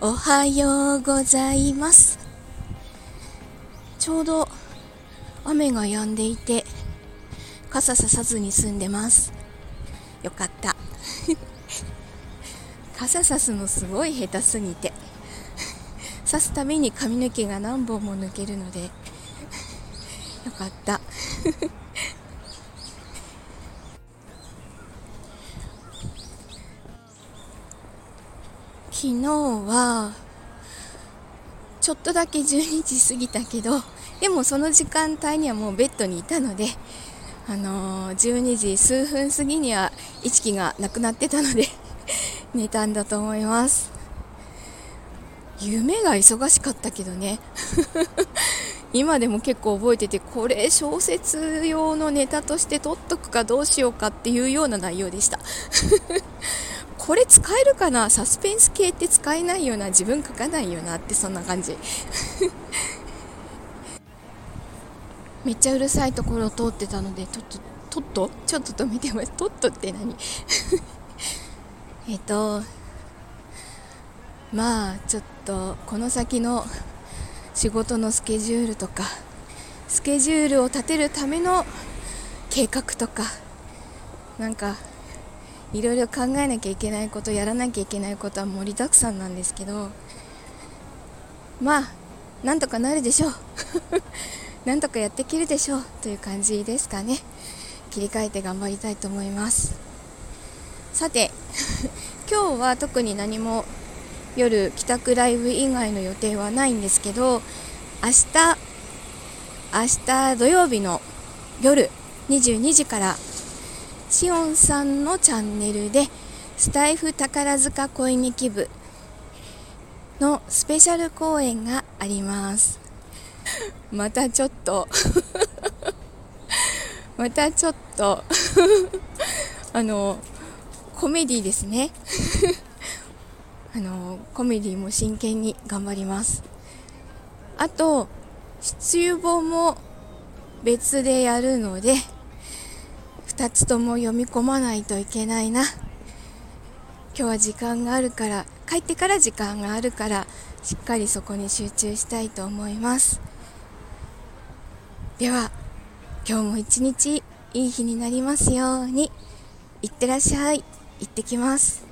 おはようございます。ちょうど雨が止んでいて傘ささずに済んでます。よかった。傘さすのすごい下手すぎてさすために髪の毛が何本も抜けるのでよかった。昨日はちょっとだけ12時過ぎたけどでもその時間帯にはもうベッドにいたので、あのー、12時数分過ぎには意識がなくなってたので 寝たんだと思います。夢が忙しかったけどね。今でも結構覚えててこれ小説用のネタとして撮っとくかどうしようかっていうような内容でした。これ使えるかな？サスペンス系って使えないよな？自分書かないよなってそんな感じ。めっちゃうるさいところを通ってたのでとっととっと？ちょっと止めてます。とっとって何？えっとまあちょっとこの先の仕事のスケジュールとかスケジュールを立てるための計画とかなんかいろいろ考えなきゃいけないことやらなきゃいけないことは盛りだくさんなんですけどまあなんとかなるでしょう。なんとかやっていけるでしょうという感じですかね。切り替えて頑張りたいと思います。さて 今日は特に何も夜帰宅ライブ以外の予定はないんですけど明日明日土曜日の夜22時からしおんさんのチャンネルでスタイフ宝塚恋劇部のスペシャル公演があります。またちょっと。またちょっと。あのコメディですね。あのコメディも真剣に頑張ります。あと出遊本も別でやるので2つとも読み込まないといけないな。今日は時間があるから帰ってから時間があるからしっかりそこに集中したいと思います。では今日も一日いい日になりますように。いってらっしゃい。行ってきます。